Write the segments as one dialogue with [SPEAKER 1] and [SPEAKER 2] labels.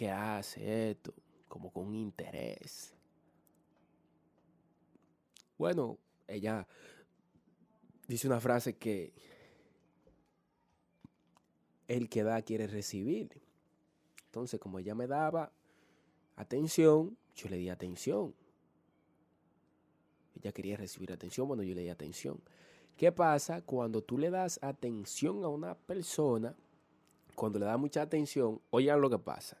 [SPEAKER 1] Que hace esto, como con interés. Bueno, ella dice una frase que el que da quiere recibir. Entonces, como ella me daba atención, yo le di atención. Ella quería recibir atención, bueno, yo le di atención. ¿Qué pasa cuando tú le das atención a una persona? Cuando le das mucha atención, oigan lo que pasa.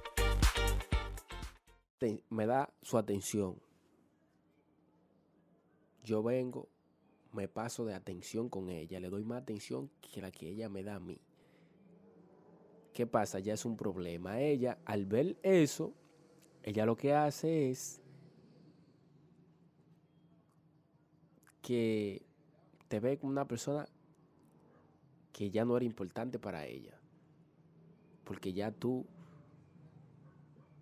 [SPEAKER 1] Me da su atención. Yo vengo, me paso de atención con ella, le doy más atención que la que ella me da a mí. ¿Qué pasa? Ya es un problema. Ella, al ver eso, ella lo que hace es que te ve como una persona que ya no era importante para ella. Porque ya tú